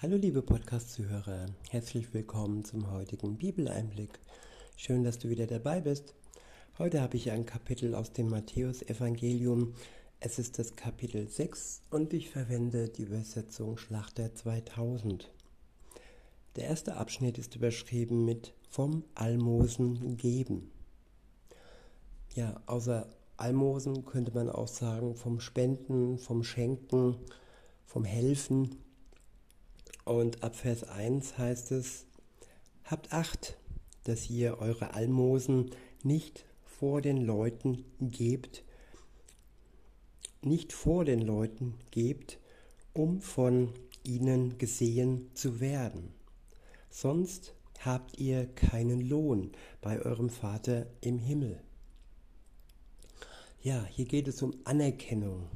Hallo liebe Podcast-Zuhörer, herzlich willkommen zum heutigen Bibeleinblick. Schön, dass du wieder dabei bist. Heute habe ich ein Kapitel aus dem Matthäusevangelium. Es ist das Kapitel 6 und ich verwende die Übersetzung Schlachter 2000. Der erste Abschnitt ist überschrieben mit vom Almosen geben. Ja, außer Almosen könnte man auch sagen vom Spenden, vom Schenken, vom Helfen und ab Vers 1 heißt es, habt Acht, dass ihr eure Almosen nicht vor den Leuten gebt, nicht vor den Leuten gebt, um von ihnen gesehen zu werden. Sonst habt ihr keinen Lohn bei eurem Vater im Himmel. Ja, hier geht es um Anerkennung.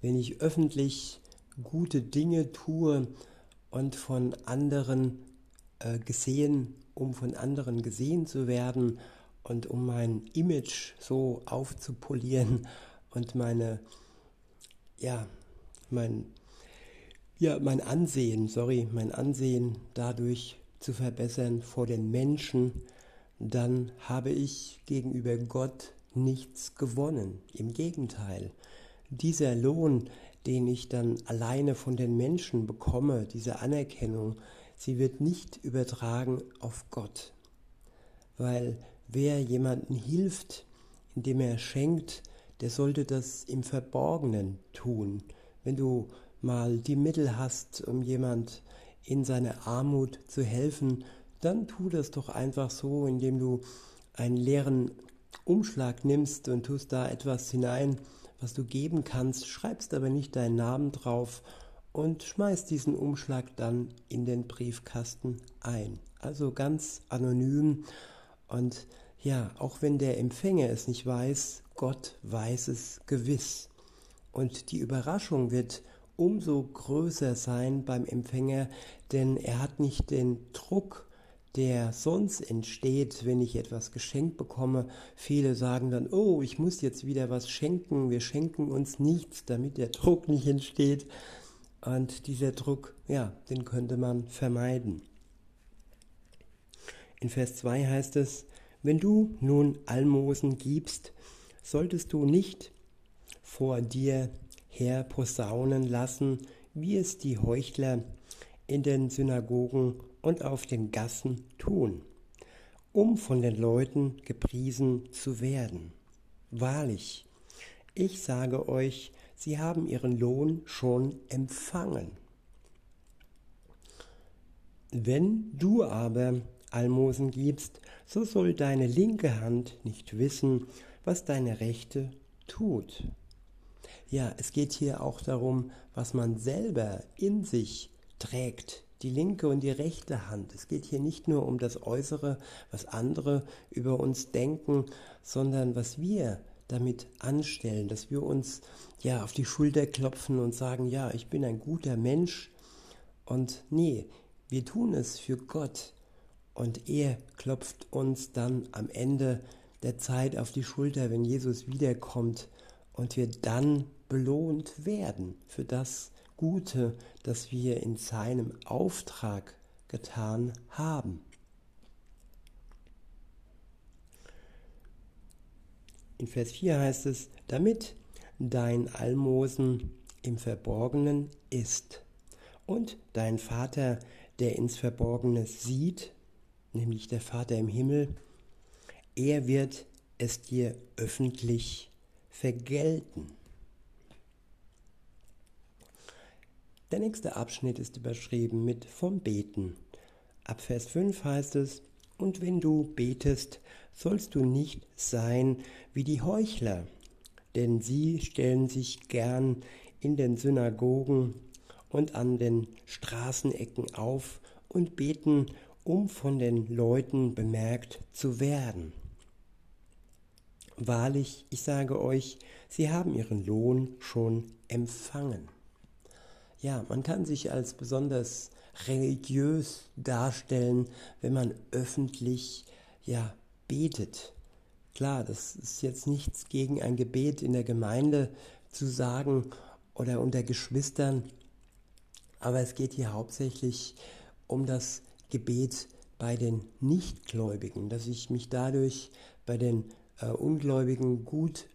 Wenn ich öffentlich gute Dinge tue, und von anderen äh, gesehen, um von anderen gesehen zu werden und um mein Image so aufzupolieren und meine, ja, mein, ja, mein Ansehen, sorry, mein Ansehen dadurch zu verbessern vor den Menschen, dann habe ich gegenüber Gott nichts gewonnen. Im Gegenteil, dieser Lohn, den ich dann alleine von den Menschen bekomme, diese Anerkennung, sie wird nicht übertragen auf Gott. Weil wer jemanden hilft, indem er schenkt, der sollte das im Verborgenen tun. Wenn du mal die Mittel hast, um jemand in seiner Armut zu helfen, dann tu das doch einfach so, indem du einen leeren Umschlag nimmst und tust da etwas hinein, was du geben kannst, schreibst aber nicht deinen Namen drauf und schmeißt diesen Umschlag dann in den Briefkasten ein. Also ganz anonym und ja, auch wenn der Empfänger es nicht weiß, Gott weiß es gewiss. Und die Überraschung wird umso größer sein beim Empfänger, denn er hat nicht den Druck, der sonst entsteht, wenn ich etwas geschenkt bekomme. Viele sagen dann, oh, ich muss jetzt wieder was schenken, wir schenken uns nichts, damit der Druck nicht entsteht. Und dieser Druck, ja, den könnte man vermeiden. In Vers 2 heißt es, wenn du nun Almosen gibst, solltest du nicht vor dir her posaunen lassen, wie es die Heuchler in den Synagogen und auf den Gassen tun, um von den Leuten gepriesen zu werden. Wahrlich, ich sage euch, sie haben ihren Lohn schon empfangen. Wenn du aber Almosen gibst, so soll deine linke Hand nicht wissen, was deine rechte tut. Ja, es geht hier auch darum, was man selber in sich trägt, die linke und die rechte Hand. Es geht hier nicht nur um das Äußere, was andere über uns denken, sondern was wir damit anstellen, dass wir uns ja auf die Schulter klopfen und sagen, ja, ich bin ein guter Mensch. Und nee, wir tun es für Gott und er klopft uns dann am Ende der Zeit auf die Schulter, wenn Jesus wiederkommt und wir dann belohnt werden für das, Gute, das wir in seinem Auftrag getan haben. In Vers 4 heißt es, damit dein Almosen im Verborgenen ist und dein Vater, der ins Verborgene sieht, nämlich der Vater im Himmel, er wird es dir öffentlich vergelten. Der nächste Abschnitt ist überschrieben mit vom Beten. Ab Vers 5 heißt es, und wenn du betest, sollst du nicht sein wie die Heuchler, denn sie stellen sich gern in den Synagogen und an den Straßenecken auf und beten, um von den Leuten bemerkt zu werden. Wahrlich, ich sage euch, sie haben ihren Lohn schon empfangen. Ja, man kann sich als besonders religiös darstellen, wenn man öffentlich ja betet. Klar, das ist jetzt nichts gegen ein Gebet in der Gemeinde zu sagen oder unter Geschwistern, Aber es geht hier hauptsächlich um das Gebet bei den Nichtgläubigen, dass ich mich dadurch bei den äh, Ungläubigen gut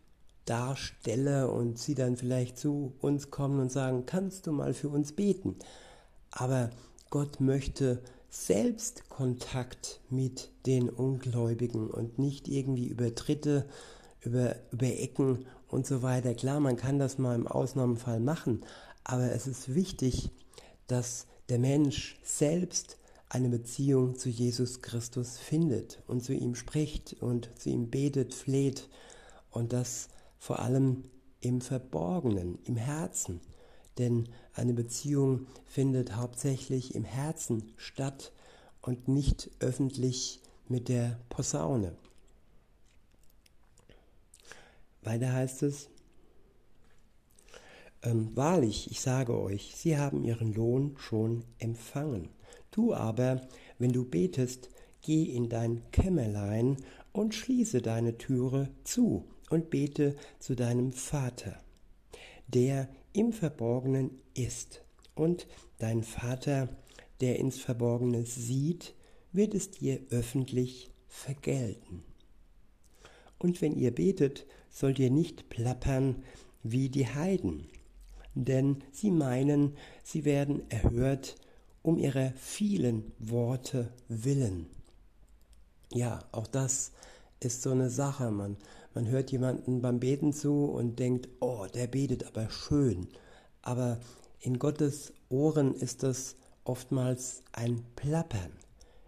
darstelle und sie dann vielleicht zu uns kommen und sagen, kannst du mal für uns beten? Aber Gott möchte selbst Kontakt mit den Ungläubigen und nicht irgendwie über Dritte, über, über Ecken und so weiter. Klar, man kann das mal im Ausnahmefall machen, aber es ist wichtig, dass der Mensch selbst eine Beziehung zu Jesus Christus findet und zu ihm spricht und zu ihm betet, fleht und das vor allem im Verborgenen, im Herzen. Denn eine Beziehung findet hauptsächlich im Herzen statt und nicht öffentlich mit der Posaune. Weiter heißt es, ähm, wahrlich, ich sage euch, sie haben ihren Lohn schon empfangen. Du aber, wenn du betest, geh in dein Kämmerlein und schließe deine Türe zu und bete zu deinem Vater, der im Verborgenen ist. Und dein Vater, der ins Verborgene sieht, wird es dir öffentlich vergelten. Und wenn ihr betet, sollt ihr nicht plappern wie die Heiden, denn sie meinen, sie werden erhört um ihrer vielen Worte willen. Ja, auch das ist so eine Sache. Man, man hört jemanden beim Beten zu und denkt, oh, der betet aber schön. Aber in Gottes Ohren ist das oftmals ein Plappern.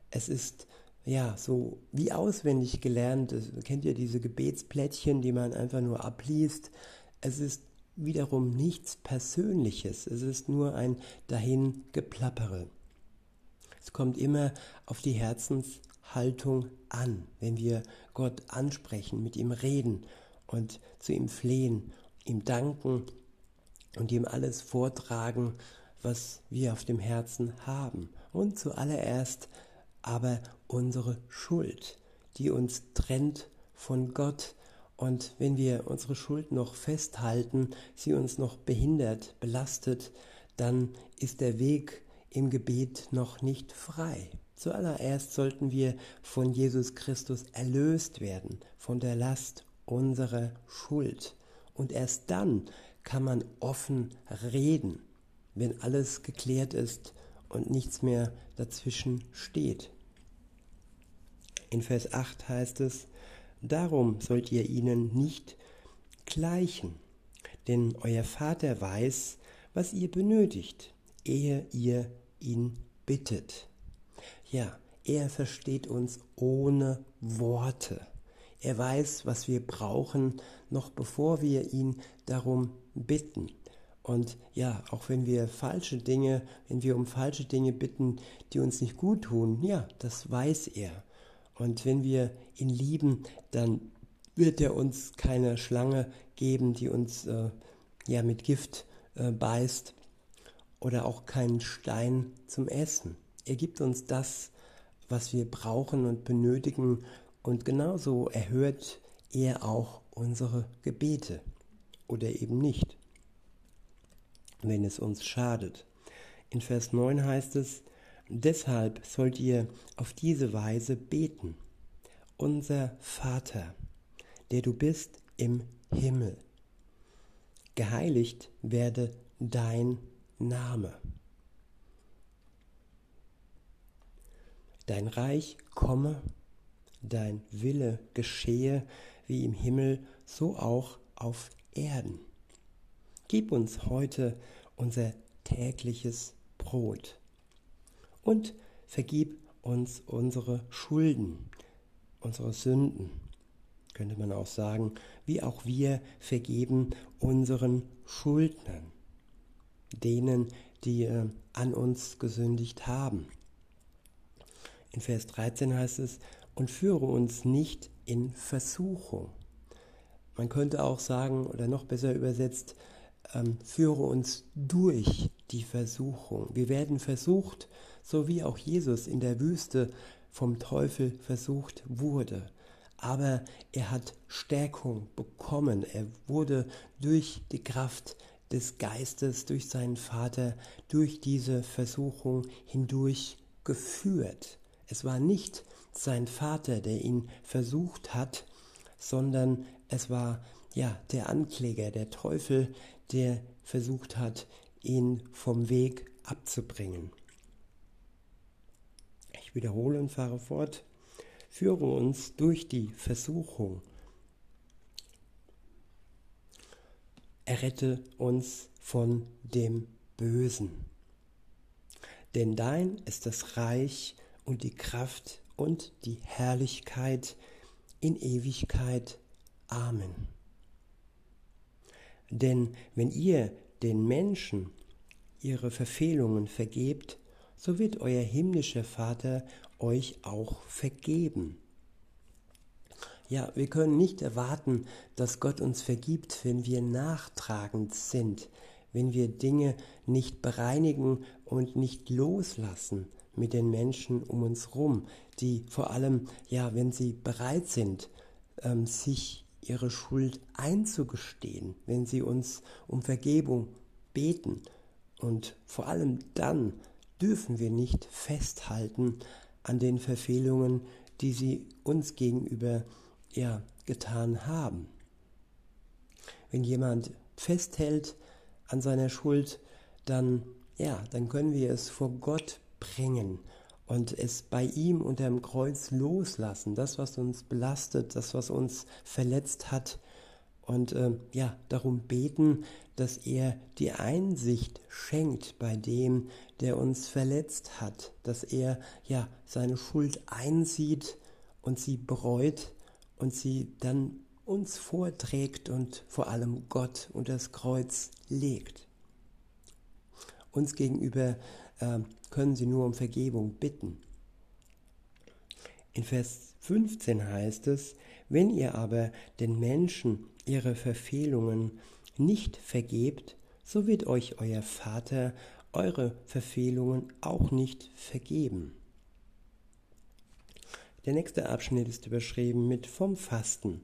Es ist ja so wie auswendig gelernt. Kennt ihr diese Gebetsplättchen, die man einfach nur abliest? Es ist wiederum nichts Persönliches. Es ist nur ein dahin geplappere. Es kommt immer auf die Herzenshaltung an, wenn wir Gott ansprechen, mit ihm reden und zu ihm flehen, ihm danken und ihm alles vortragen, was wir auf dem Herzen haben. Und zuallererst aber unsere Schuld, die uns trennt von Gott, und wenn wir unsere Schuld noch festhalten, sie uns noch behindert, belastet, dann ist der Weg im Gebet noch nicht frei. Zuallererst sollten wir von Jesus Christus erlöst werden, von der Last unserer Schuld. Und erst dann kann man offen reden, wenn alles geklärt ist und nichts mehr dazwischen steht. In Vers 8 heißt es, Darum sollt ihr ihnen nicht gleichen, denn euer Vater weiß, was ihr benötigt, ehe ihr ihn bittet. Ja, er versteht uns ohne Worte. Er weiß, was wir brauchen, noch bevor wir ihn darum bitten. Und ja, auch wenn wir falsche Dinge, wenn wir um falsche Dinge bitten, die uns nicht gut tun, ja, das weiß er. Und wenn wir ihn lieben, dann wird er uns keine Schlange geben, die uns äh, ja mit Gift äh, beißt oder auch keinen Stein zum Essen. Er gibt uns das, was wir brauchen und benötigen und genauso erhört er auch unsere Gebete oder eben nicht, wenn es uns schadet. In Vers 9 heißt es, Deshalb sollt ihr auf diese Weise beten. Unser Vater, der du bist im Himmel, geheiligt werde dein Name. Dein Reich komme, dein Wille geschehe wie im Himmel, so auch auf Erden. Gib uns heute unser tägliches Brot und vergib uns unsere Schulden, unsere Sünden, könnte man auch sagen, wie auch wir vergeben unseren Schuldnern, denen, die äh, an uns gesündigt haben. In Vers 13 heißt es, und führe uns nicht in Versuchung. Man könnte auch sagen, oder noch besser übersetzt, ähm, führe uns durch die Versuchung. Wir werden versucht, so wie auch Jesus in der Wüste vom Teufel versucht wurde. Aber er hat Stärkung bekommen. Er wurde durch die Kraft des Geistes durch seinen Vater durch diese Versuchung hindurch geführt. Es war nicht sein Vater, der ihn versucht hat, sondern es war ja der Ankläger, der Teufel, der versucht hat, ihn vom Weg abzubringen. Ich wiederhole und fahre fort. Führe uns durch die Versuchung. Errette uns von dem Bösen. Denn dein ist das Reich und die Kraft und die Herrlichkeit in Ewigkeit. Amen. Denn wenn ihr den Menschen ihre Verfehlungen vergebt, so wird euer himmlischer Vater euch auch vergeben. Ja, wir können nicht erwarten, dass Gott uns vergibt, wenn wir nachtragend sind, wenn wir Dinge nicht bereinigen und nicht loslassen mit den Menschen um uns rum, die vor allem, ja, wenn sie bereit sind, ähm, sich ihre Schuld einzugestehen, wenn sie uns um Vergebung beten. Und vor allem dann dürfen wir nicht festhalten an den Verfehlungen, die sie uns gegenüber ja, getan haben. Wenn jemand festhält an seiner Schuld, dann ja, dann können wir es vor Gott bringen und es bei ihm unter dem Kreuz loslassen, das, was uns belastet, das, was uns verletzt hat, und äh, ja, darum beten, dass er die Einsicht schenkt bei dem, der uns verletzt hat, dass er ja seine Schuld einsieht und sie bereut und sie dann uns vorträgt und vor allem Gott unter das Kreuz legt. Uns gegenüber äh, können sie nur um Vergebung bitten. In Vers 15 heißt es, wenn ihr aber den Menschen ihre Verfehlungen nicht vergebt, so wird euch euer Vater eure Verfehlungen auch nicht vergeben. Der nächste Abschnitt ist überschrieben mit vom Fasten.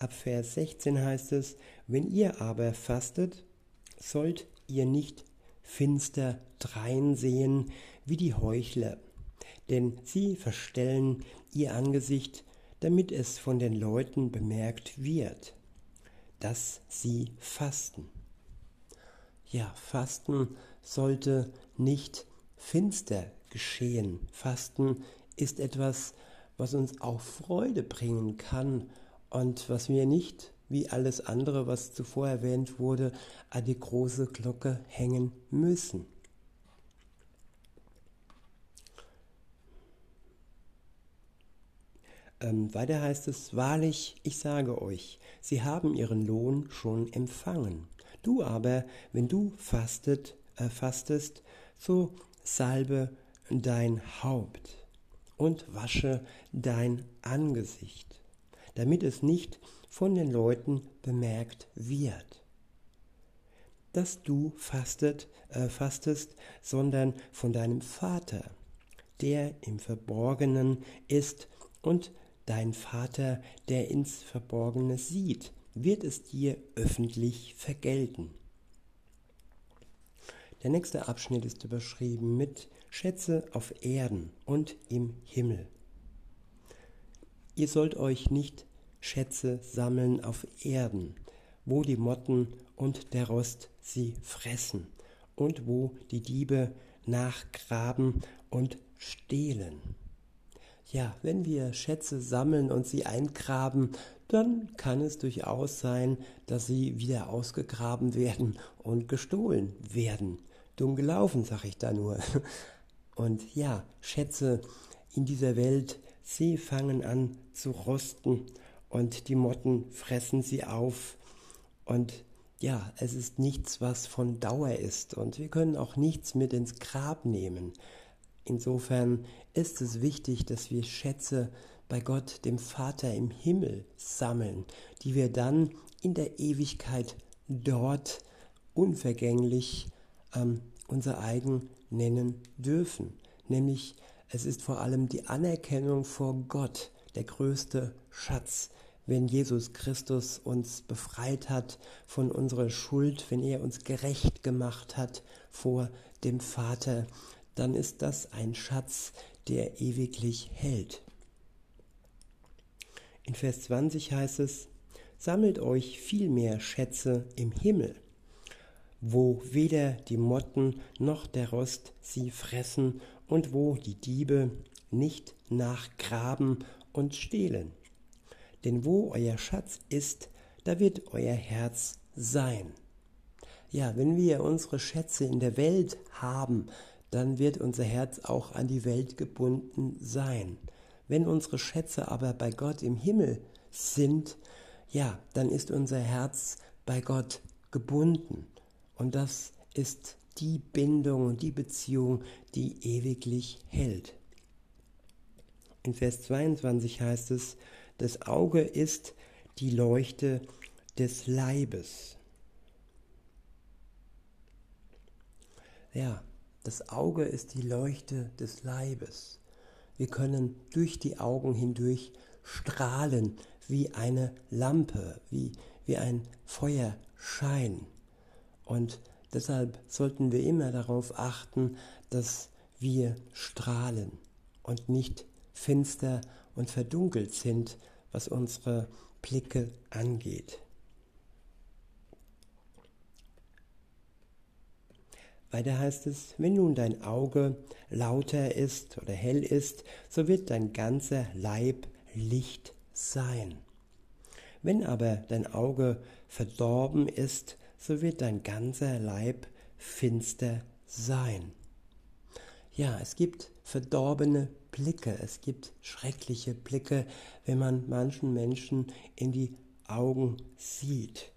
Ab Vers 16 heißt es, wenn ihr aber fastet, sollt ihr nicht finster dreinsehen wie die Heuchler, denn sie verstellen ihr Angesicht, damit es von den Leuten bemerkt wird dass sie fasten. Ja, Fasten sollte nicht finster geschehen. Fasten ist etwas, was uns auch Freude bringen kann und was wir nicht, wie alles andere, was zuvor erwähnt wurde, an die große Glocke hängen müssen. Ähm, weiter heißt es, wahrlich, ich sage euch, sie haben ihren Lohn schon empfangen. Du aber, wenn du fastet, äh, fastest, so salbe dein Haupt und wasche dein Angesicht, damit es nicht von den Leuten bemerkt wird, dass du fastet, äh, fastest, sondern von deinem Vater, der im Verborgenen ist und Dein Vater, der ins Verborgene sieht, wird es dir öffentlich vergelten. Der nächste Abschnitt ist überschrieben mit Schätze auf Erden und im Himmel. Ihr sollt euch nicht Schätze sammeln auf Erden, wo die Motten und der Rost sie fressen und wo die Diebe nachgraben und stehlen. Ja, wenn wir Schätze sammeln und sie eingraben, dann kann es durchaus sein, dass sie wieder ausgegraben werden und gestohlen werden. Dumm gelaufen, sag ich da nur. Und ja, Schätze in dieser Welt, sie fangen an zu rosten und die Motten fressen sie auf. Und ja, es ist nichts, was von Dauer ist. Und wir können auch nichts mit ins Grab nehmen. Insofern ist es wichtig, dass wir Schätze bei Gott, dem Vater im Himmel, sammeln, die wir dann in der Ewigkeit dort unvergänglich ähm, unser eigen nennen dürfen. Nämlich es ist vor allem die Anerkennung vor Gott der größte Schatz, wenn Jesus Christus uns befreit hat von unserer Schuld, wenn er uns gerecht gemacht hat vor dem Vater, dann ist das ein Schatz, der ewiglich hält. In Vers 20 heißt es, sammelt euch vielmehr Schätze im Himmel, wo weder die Motten noch der Rost sie fressen und wo die Diebe nicht nachgraben und stehlen. Denn wo euer Schatz ist, da wird euer Herz sein. Ja, wenn wir unsere Schätze in der Welt haben, dann wird unser Herz auch an die Welt gebunden sein. Wenn unsere Schätze aber bei Gott im Himmel sind, ja, dann ist unser Herz bei Gott gebunden. Und das ist die Bindung und die Beziehung, die ewiglich hält. In Vers 22 heißt es, das Auge ist die Leuchte des Leibes. Ja, das Auge ist die Leuchte des Leibes. Wir können durch die Augen hindurch strahlen wie eine Lampe, wie, wie ein Feuerschein. Und deshalb sollten wir immer darauf achten, dass wir strahlen und nicht finster und verdunkelt sind, was unsere Blicke angeht. Weiter heißt es, wenn nun dein Auge lauter ist oder hell ist, so wird dein ganzer Leib Licht sein. Wenn aber dein Auge verdorben ist, so wird dein ganzer Leib finster sein. Ja, es gibt verdorbene Blicke, es gibt schreckliche Blicke, wenn man manchen Menschen in die Augen sieht.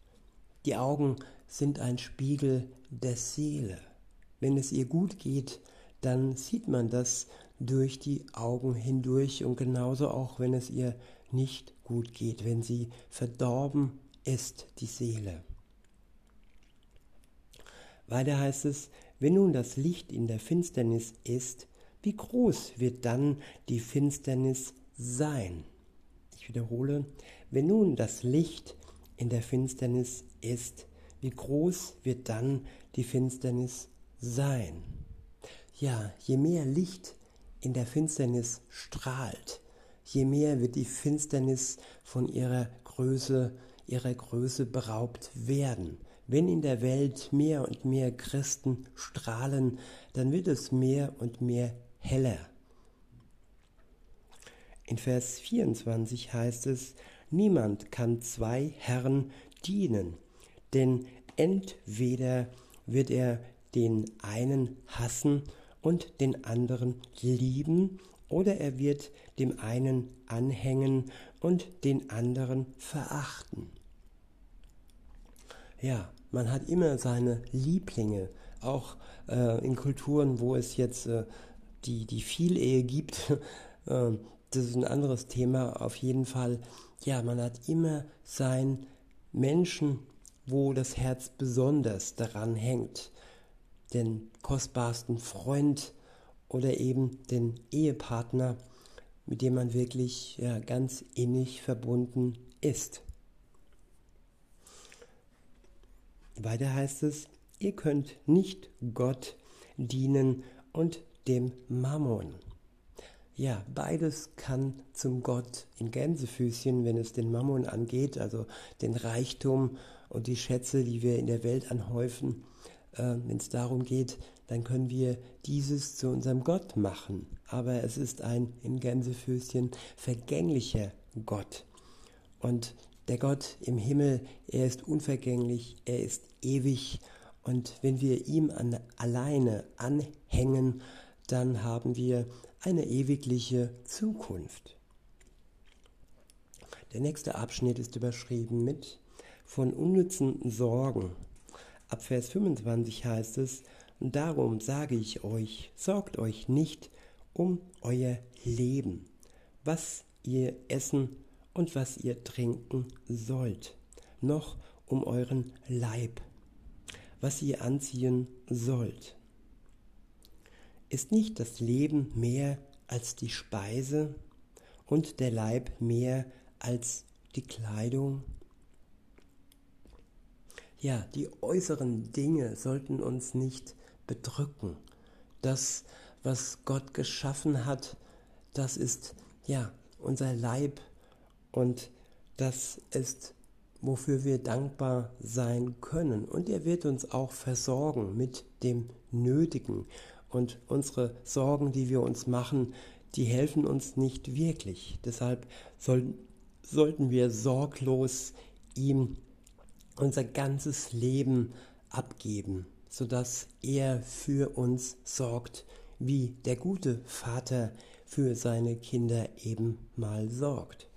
Die Augen sind ein Spiegel der Seele. Wenn es ihr gut geht, dann sieht man das durch die Augen hindurch und genauso auch, wenn es ihr nicht gut geht, wenn sie verdorben ist, die Seele. Weiter heißt es, wenn nun das Licht in der Finsternis ist, wie groß wird dann die Finsternis sein? Ich wiederhole, wenn nun das Licht in der Finsternis ist, wie groß wird dann die Finsternis sein? Ja, je mehr Licht in der Finsternis strahlt, je mehr wird die Finsternis von ihrer Größe, ihrer Größe beraubt werden. Wenn in der Welt mehr und mehr Christen strahlen, dann wird es mehr und mehr heller. In Vers 24 heißt es, niemand kann zwei Herren dienen, denn entweder wird er den einen hassen und den anderen lieben, oder er wird dem einen anhängen und den anderen verachten. Ja, man hat immer seine Lieblinge, auch äh, in Kulturen, wo es jetzt äh, die, die Vielehe gibt, äh, das ist ein anderes Thema. Auf jeden Fall, ja, man hat immer seinen Menschen, wo das Herz besonders daran hängt. Den kostbarsten Freund oder eben den Ehepartner, mit dem man wirklich ja, ganz innig verbunden ist. Weiter heißt es, ihr könnt nicht Gott dienen und dem Mammon. Ja, beides kann zum Gott in Gänsefüßchen, wenn es den Mammon angeht, also den Reichtum und die Schätze, die wir in der Welt anhäufen, äh, wenn es darum geht, dann können wir dieses zu unserem Gott machen. Aber es ist ein in Gänsefüßchen vergänglicher Gott. Und der Gott im Himmel, er ist unvergänglich, er ist ewig. Und wenn wir ihm an, alleine anhängen, dann haben wir eine ewigliche Zukunft. Der nächste Abschnitt ist überschrieben mit von unnützen Sorgen. Ab Vers 25 heißt es, darum sage ich euch, sorgt euch nicht um euer Leben, was ihr essen und was ihr trinken sollt, noch um euren Leib, was ihr anziehen sollt. Ist nicht das Leben mehr als die Speise und der Leib mehr als die Kleidung. Ja, die äußeren Dinge sollten uns nicht bedrücken. Das, was Gott geschaffen hat, das ist ja unser Leib und das ist, wofür wir dankbar sein können. Und er wird uns auch versorgen mit dem Nötigen. Und unsere Sorgen, die wir uns machen, die helfen uns nicht wirklich. Deshalb soll, sollten wir sorglos ihm unser ganzes Leben abgeben, sodass er für uns sorgt, wie der gute Vater für seine Kinder eben mal sorgt.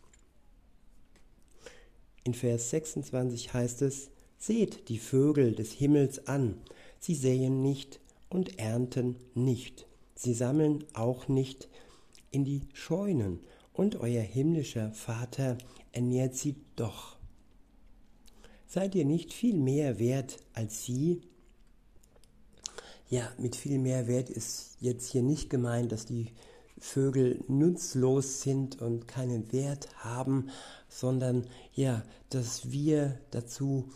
In Vers 26 heißt es, Seht die Vögel des Himmels an, sie säen nicht und ernten nicht, sie sammeln auch nicht in die Scheunen, und euer himmlischer Vater ernährt sie doch. Seid ihr nicht viel mehr wert als sie? Ja, mit viel mehr Wert ist jetzt hier nicht gemeint, dass die Vögel nutzlos sind und keinen Wert haben, sondern ja, dass wir dazu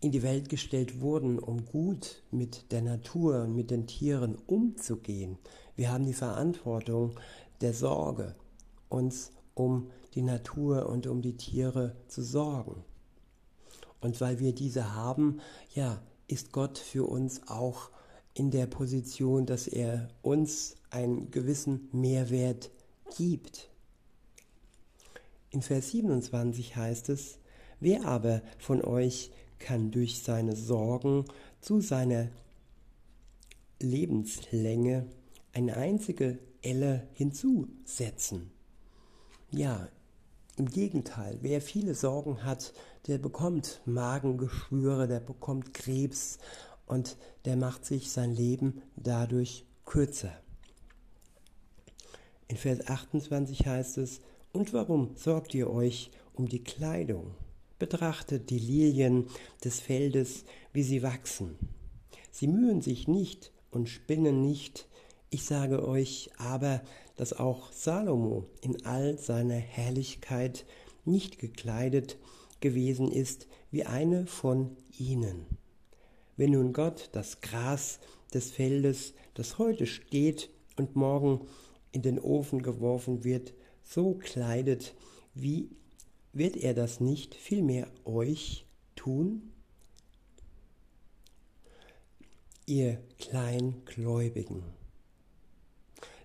in die Welt gestellt wurden, um gut mit der Natur und mit den Tieren umzugehen. Wir haben die Verantwortung der Sorge, uns um die Natur und um die Tiere zu sorgen. Und weil wir diese haben, ja, ist Gott für uns auch in der Position, dass er uns einen gewissen Mehrwert gibt. In Vers 27 heißt es, wer aber von euch kann durch seine Sorgen zu seiner Lebenslänge eine einzige Elle hinzusetzen? Ja, im Gegenteil, wer viele Sorgen hat, der bekommt Magengeschwüre, der bekommt Krebs und der macht sich sein Leben dadurch kürzer. In Vers 28 heißt es, und warum sorgt ihr euch um die Kleidung? Betrachtet die Lilien des Feldes, wie sie wachsen. Sie mühen sich nicht und spinnen nicht. Ich sage euch aber, dass auch Salomo in all seiner Herrlichkeit nicht gekleidet gewesen ist wie eine von ihnen. Wenn nun Gott das Gras des Feldes, das heute steht und morgen in den Ofen geworfen wird, so kleidet, wie wird er das nicht vielmehr euch tun? Ihr Kleingläubigen.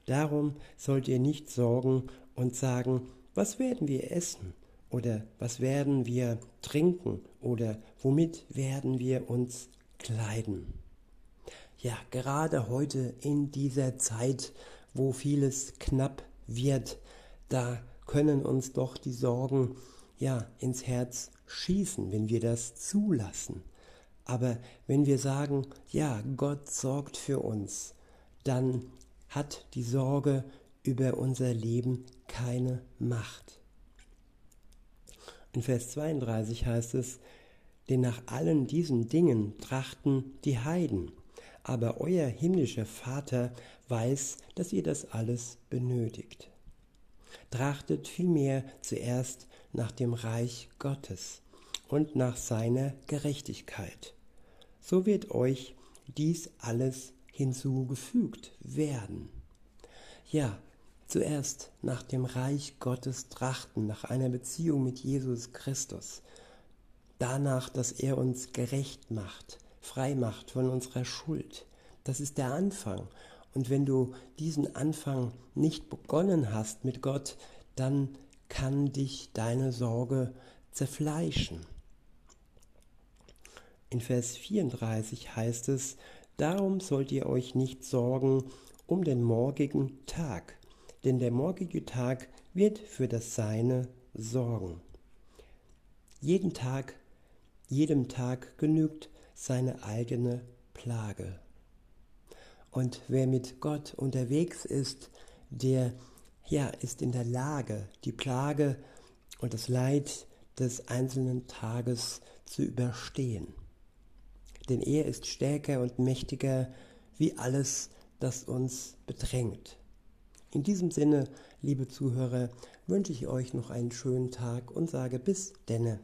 Darum sollt ihr nicht sorgen und sagen, was werden wir essen oder was werden wir trinken oder womit werden wir uns kleiden. Ja, gerade heute in dieser Zeit, wo vieles knapp wird, da können uns doch die Sorgen ja ins Herz schießen, wenn wir das zulassen. Aber wenn wir sagen, ja, Gott sorgt für uns, dann hat die Sorge über unser Leben keine Macht. In Vers 32 heißt es, denn nach allen diesen Dingen trachten die Heiden, aber euer himmlischer Vater weiß, dass ihr das alles benötigt. Trachtet vielmehr zuerst nach dem Reich Gottes und nach seiner Gerechtigkeit. So wird euch dies alles hinzugefügt werden. Ja, zuerst nach dem Reich Gottes trachten, nach einer Beziehung mit Jesus Christus. Danach, dass er uns gerecht macht, frei macht von unserer Schuld. Das ist der Anfang. Und wenn du diesen Anfang nicht begonnen hast mit Gott, dann kann dich deine Sorge zerfleischen. In Vers 34 heißt es, Darum sollt ihr euch nicht sorgen um den morgigen Tag, denn der morgige Tag wird für das Seine sorgen. Jeden Tag, jedem Tag genügt seine eigene Plage. Und wer mit Gott unterwegs ist, der ja, ist in der Lage, die Plage und das Leid des einzelnen Tages zu überstehen. Denn er ist stärker und mächtiger wie alles, das uns bedrängt. In diesem Sinne, liebe Zuhörer, wünsche ich euch noch einen schönen Tag und sage bis denne.